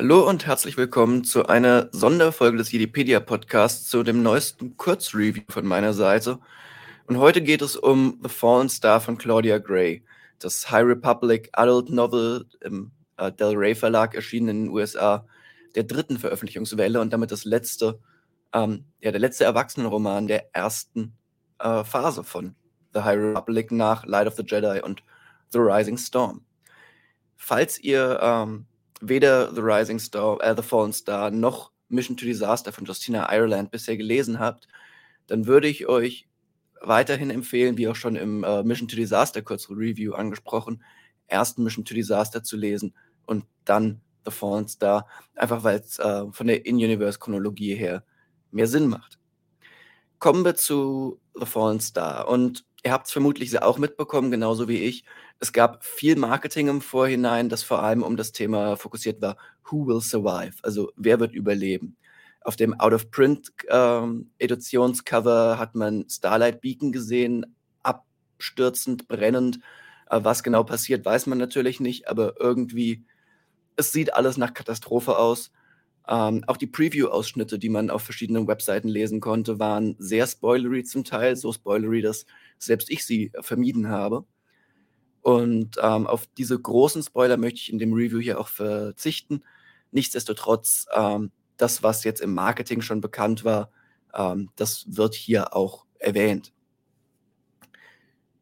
Hallo und herzlich willkommen zu einer Sonderfolge des Jedipedia Podcasts zu dem neuesten Kurzreview von meiner Seite. Und heute geht es um The Fallen Star von Claudia Gray, das High Republic Adult Novel im äh, Del Rey Verlag erschienen in den USA, der dritten Veröffentlichungswelle und damit das letzte, ähm, ja, der letzte Erwachsenenroman der ersten äh, Phase von The High Republic nach Light of the Jedi und The Rising Storm. Falls ihr ähm, weder The Rising Star, äh, The Fallen Star noch Mission to Disaster von Justina Ireland bisher gelesen habt, dann würde ich euch weiterhin empfehlen, wie auch schon im äh, Mission to Disaster kurze Review angesprochen, ersten Mission to Disaster zu lesen und dann The Fallen Star, einfach weil es äh, von der In-Universe-Chronologie her mehr Sinn macht. Kommen wir zu The Fallen Star und ihr habt es vermutlich auch mitbekommen, genauso wie ich. Es gab viel Marketing im Vorhinein, das vor allem um das Thema fokussiert war, who will survive? Also wer wird überleben? Auf dem Out-of-Print-Editionscover ähm, hat man Starlight Beacon gesehen, abstürzend, brennend. Äh, was genau passiert, weiß man natürlich nicht, aber irgendwie, es sieht alles nach Katastrophe aus. Ähm, auch die Preview-Ausschnitte, die man auf verschiedenen Webseiten lesen konnte, waren sehr spoilery zum Teil, so spoilery, dass selbst ich sie vermieden habe. Und ähm, auf diese großen Spoiler möchte ich in dem Review hier auch verzichten. Nichtsdestotrotz, ähm, das, was jetzt im Marketing schon bekannt war, ähm, das wird hier auch erwähnt.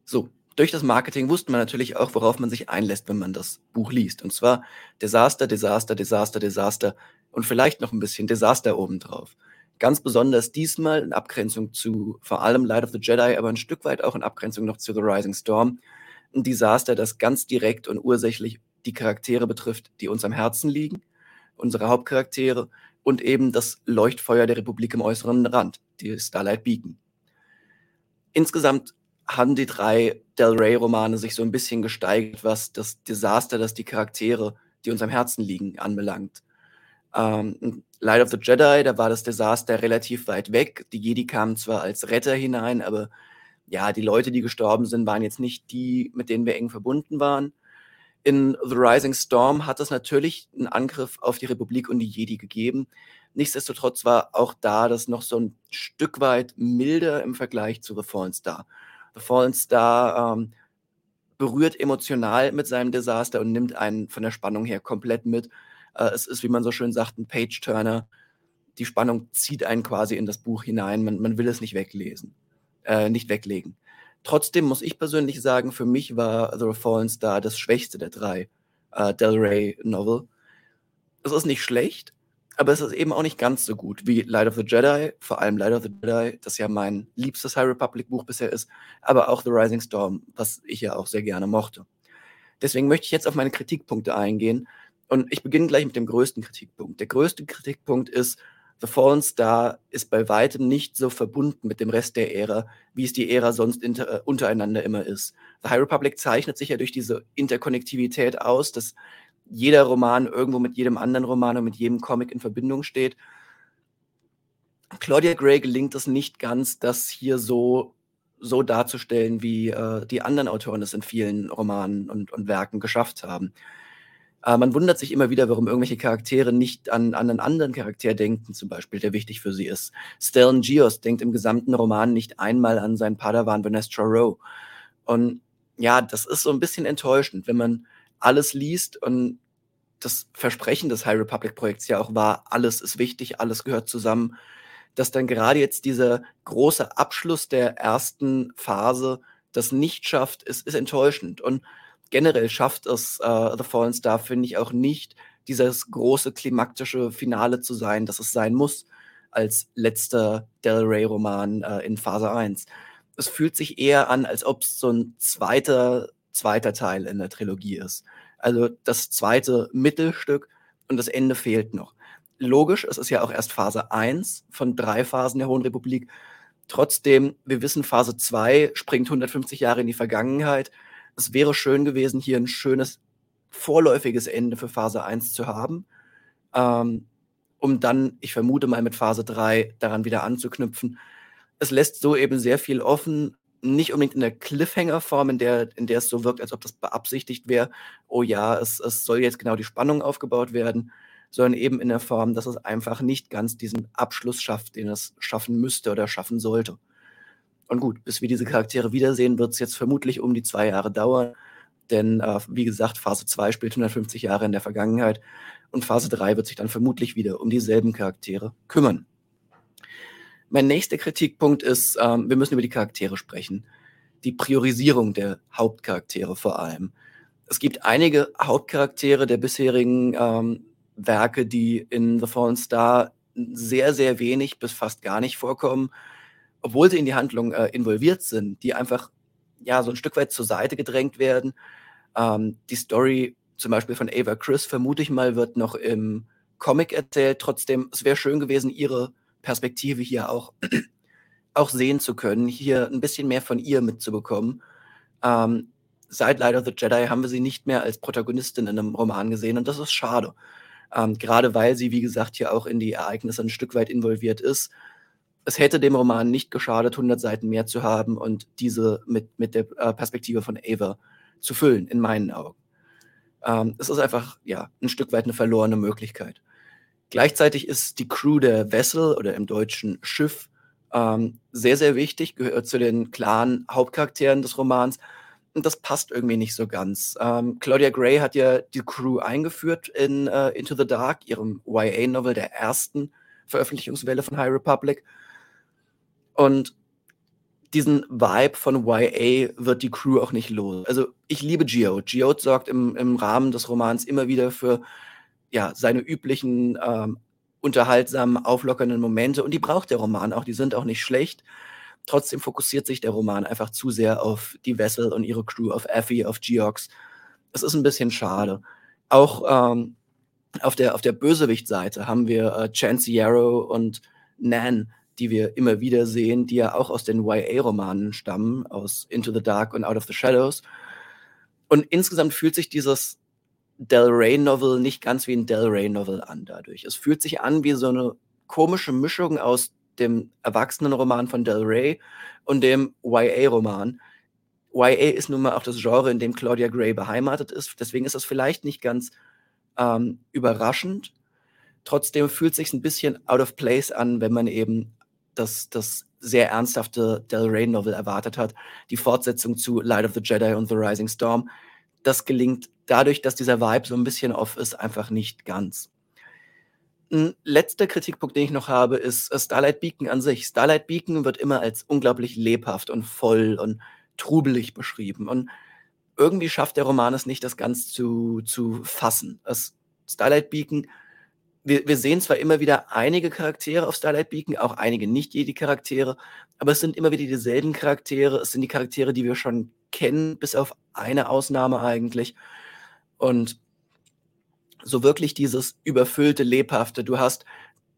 So, durch das Marketing wusste man natürlich auch, worauf man sich einlässt, wenn man das Buch liest. Und zwar Desaster, Desaster, Desaster, Desaster und vielleicht noch ein bisschen Desaster obendrauf. Ganz besonders diesmal in Abgrenzung zu vor allem Light of the Jedi, aber ein Stück weit auch in Abgrenzung noch zu The Rising Storm. Ein Desaster, das ganz direkt und ursächlich die Charaktere betrifft, die uns am Herzen liegen, unsere Hauptcharaktere und eben das Leuchtfeuer der Republik im äußeren Rand, die Starlight Beacon. Insgesamt haben die drei Del Rey-Romane sich so ein bisschen gesteigert, was das Desaster, das die Charaktere, die uns am Herzen liegen, anbelangt. Ähm, Light of the Jedi, da war das Desaster relativ weit weg. Die Jedi kamen zwar als Retter hinein, aber ja, die Leute, die gestorben sind, waren jetzt nicht die, mit denen wir eng verbunden waren. In The Rising Storm hat es natürlich einen Angriff auf die Republik und die Jedi gegeben. Nichtsdestotrotz war auch da das noch so ein Stück weit milder im Vergleich zu The Fallen Star. The Fallen Star ähm, berührt emotional mit seinem Desaster und nimmt einen von der Spannung her komplett mit. Äh, es ist, wie man so schön sagt, ein Page-Turner. Die Spannung zieht einen quasi in das Buch hinein. Man, man will es nicht weglesen, äh, nicht weglegen. Trotzdem muss ich persönlich sagen, für mich war The Fallen Star das schwächste der drei äh, Del Rey Novel. Es ist nicht schlecht, aber es ist eben auch nicht ganz so gut wie Light of the Jedi, vor allem Light of the Jedi, das ja mein liebstes High Republic Buch bisher ist, aber auch The Rising Storm, was ich ja auch sehr gerne mochte. Deswegen möchte ich jetzt auf meine Kritikpunkte eingehen und ich beginne gleich mit dem größten Kritikpunkt. Der größte Kritikpunkt ist, The Fallen Star ist bei weitem nicht so verbunden mit dem Rest der Ära, wie es die Ära sonst inter, äh, untereinander immer ist. The High Republic zeichnet sich ja durch diese Interkonnektivität aus, dass jeder Roman irgendwo mit jedem anderen Roman und mit jedem Comic in Verbindung steht. Claudia Gray gelingt es nicht ganz, das hier so, so darzustellen, wie äh, die anderen Autoren es in vielen Romanen und, und Werken geschafft haben. Äh, man wundert sich immer wieder, warum irgendwelche Charaktere nicht an, an einen anderen Charakter denken, zum Beispiel, der wichtig für sie ist. Stellan Gios denkt im gesamten Roman nicht einmal an seinen Padawan Vanestra Rowe. Und ja, das ist so ein bisschen enttäuschend, wenn man alles liest und das Versprechen des High Republic Projekts ja auch war, alles ist wichtig, alles gehört zusammen, dass dann gerade jetzt dieser große Abschluss der ersten Phase das nicht schafft, ist, ist enttäuschend. Und generell schafft es äh, The Fallen Star, finde ich, auch nicht, dieses große klimaktische Finale zu sein, das es sein muss, als letzter Del Rey-Roman äh, in Phase 1. Es fühlt sich eher an, als ob es so ein zweiter, zweiter Teil in der Trilogie ist. Also das zweite Mittelstück und das Ende fehlt noch. Logisch, es ist ja auch erst Phase 1 von drei Phasen der Hohen Republik. Trotzdem, wir wissen, Phase 2 springt 150 Jahre in die Vergangenheit es wäre schön gewesen, hier ein schönes vorläufiges Ende für Phase 1 zu haben, ähm, um dann, ich vermute mal, mit Phase 3 daran wieder anzuknüpfen. Es lässt so eben sehr viel offen, nicht unbedingt in der Cliffhanger-Form, in der, in der es so wirkt, als ob das beabsichtigt wäre, oh ja, es, es soll jetzt genau die Spannung aufgebaut werden, sondern eben in der Form, dass es einfach nicht ganz diesen Abschluss schafft, den es schaffen müsste oder schaffen sollte. Und gut, bis wir diese Charaktere wiedersehen, wird es jetzt vermutlich um die zwei Jahre dauern. Denn, äh, wie gesagt, Phase 2 spielt 150 Jahre in der Vergangenheit und Phase 3 wird sich dann vermutlich wieder um dieselben Charaktere kümmern. Mein nächster Kritikpunkt ist, ähm, wir müssen über die Charaktere sprechen. Die Priorisierung der Hauptcharaktere vor allem. Es gibt einige Hauptcharaktere der bisherigen ähm, Werke, die in The Fallen Star sehr, sehr wenig bis fast gar nicht vorkommen, obwohl sie in die Handlung äh, involviert sind, die einfach ja so ein Stück weit zur Seite gedrängt werden. Ähm, die Story zum Beispiel von Ava Chris, vermute ich mal, wird noch im Comic erzählt. Trotzdem, es wäre schön gewesen, ihre Perspektive hier auch, auch sehen zu können, hier ein bisschen mehr von ihr mitzubekommen. Ähm, seit Light of the Jedi haben wir sie nicht mehr als Protagonistin in einem Roman gesehen und das ist schade. Ähm, gerade weil sie, wie gesagt, hier auch in die Ereignisse ein Stück weit involviert ist. Es hätte dem Roman nicht geschadet, 100 Seiten mehr zu haben und diese mit, mit der äh, Perspektive von Ava zu füllen, in meinen Augen. Ähm, es ist einfach ja, ein Stück weit eine verlorene Möglichkeit. Gleichzeitig ist die Crew der Vessel oder im deutschen Schiff ähm, sehr, sehr wichtig, gehört zu den klaren Hauptcharakteren des Romans. Und das passt irgendwie nicht so ganz. Ähm, Claudia Gray hat ja die Crew eingeführt in uh, Into the Dark, ihrem YA-Novel der ersten Veröffentlichungswelle von High Republic. Und diesen Vibe von YA wird die Crew auch nicht los. Also ich liebe Geode. Geode sorgt im, im Rahmen des Romans immer wieder für ja, seine üblichen ähm, unterhaltsamen, auflockernden Momente und die braucht der Roman auch, die sind auch nicht schlecht. Trotzdem fokussiert sich der Roman einfach zu sehr auf die Vessel und ihre Crew, auf Effie, auf Geox. Es ist ein bisschen schade. Auch ähm, auf der, auf der Bösewicht-Seite haben wir äh, Chance Yarrow und Nan, die wir immer wieder sehen, die ja auch aus den YA-Romanen stammen, aus Into the Dark und Out of the Shadows. Und insgesamt fühlt sich dieses Del Rey-Novel nicht ganz wie ein Del Rey-Novel an dadurch. Es fühlt sich an wie so eine komische Mischung aus dem Erwachsenenroman von Del Rey und dem YA-Roman. YA ist nun mal auch das Genre, in dem Claudia Gray beheimatet ist. Deswegen ist das vielleicht nicht ganz ähm, überraschend. Trotzdem fühlt es sich ein bisschen out of place an, wenn man eben das, das sehr ernsthafte Del Rey Novel erwartet hat. Die Fortsetzung zu Light of the Jedi und The Rising Storm. Das gelingt dadurch, dass dieser Vibe so ein bisschen off ist, einfach nicht ganz. Ein letzter Kritikpunkt, den ich noch habe, ist äh, Starlight Beacon an sich. Starlight Beacon wird immer als unglaublich lebhaft und voll und trubelig beschrieben. Und irgendwie schafft der Roman es nicht, das ganz zu, zu fassen. Starlight Beacon wir, wir sehen zwar immer wieder einige Charaktere auf Starlight Beacon, auch einige nicht jede Charaktere, aber es sind immer wieder dieselben Charaktere. Es sind die Charaktere, die wir schon kennen, bis auf eine Ausnahme eigentlich. Und so wirklich dieses überfüllte, lebhafte. Du hast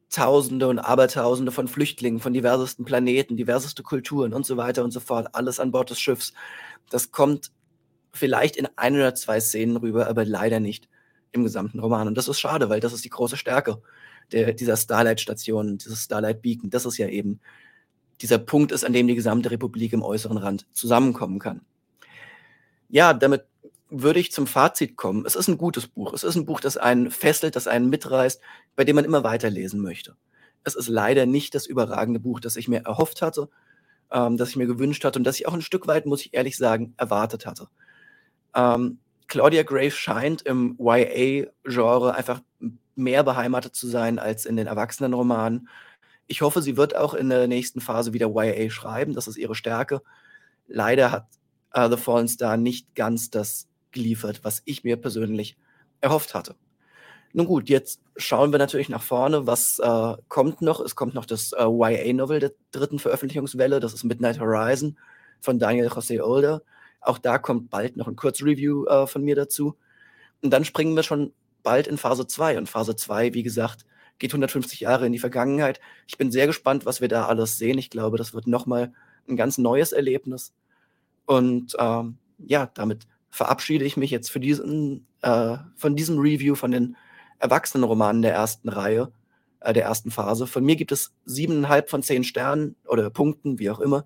Tausende und Abertausende von Flüchtlingen von diversesten Planeten, diverseste Kulturen und so weiter und so fort, alles an Bord des Schiffs. Das kommt vielleicht in ein oder zwei Szenen rüber, aber leider nicht im gesamten Roman. Und das ist schade, weil das ist die große Stärke der, dieser Starlight-Station, dieses Starlight Beacon. Das ist ja eben dieser Punkt ist, an dem die gesamte Republik im äußeren Rand zusammenkommen kann. Ja, damit würde ich zum Fazit kommen. Es ist ein gutes Buch. Es ist ein Buch, das einen fesselt, das einen mitreißt, bei dem man immer weiterlesen möchte. Es ist leider nicht das überragende Buch, das ich mir erhofft hatte, ähm, das ich mir gewünscht hatte und das ich auch ein Stück weit, muss ich ehrlich sagen, erwartet hatte. Ähm, Claudia Gray scheint im YA-Genre einfach mehr beheimatet zu sein als in den Erwachsenenromanen. Ich hoffe, sie wird auch in der nächsten Phase wieder YA schreiben. Das ist ihre Stärke. Leider hat uh, The Fallen Star nicht ganz das geliefert, was ich mir persönlich erhofft hatte. Nun gut, jetzt schauen wir natürlich nach vorne. Was äh, kommt noch? Es kommt noch das äh, YA-Novel der dritten Veröffentlichungswelle. Das ist Midnight Horizon von Daniel José Older. Auch da kommt bald noch ein Kurzreview äh, von mir dazu. Und dann springen wir schon bald in Phase 2. Und Phase 2, wie gesagt, geht 150 Jahre in die Vergangenheit. Ich bin sehr gespannt, was wir da alles sehen. Ich glaube, das wird nochmal ein ganz neues Erlebnis. Und ähm, ja, damit verabschiede ich mich jetzt für diesen, äh, von diesem Review von den Erwachsenenromanen der ersten Reihe, äh, der ersten Phase. Von mir gibt es siebeneinhalb von zehn Sternen oder Punkten, wie auch immer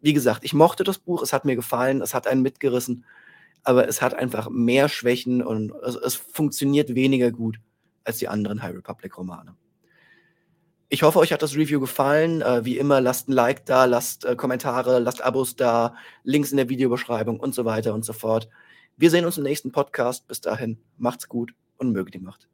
wie gesagt, ich mochte das Buch, es hat mir gefallen, es hat einen mitgerissen, aber es hat einfach mehr Schwächen und es, es funktioniert weniger gut als die anderen High Republic-Romane. Ich hoffe, euch hat das Review gefallen. Äh, wie immer, lasst ein Like da, lasst äh, Kommentare, lasst Abos da, Links in der Videobeschreibung und so weiter und so fort. Wir sehen uns im nächsten Podcast. Bis dahin, macht's gut und möge die Macht.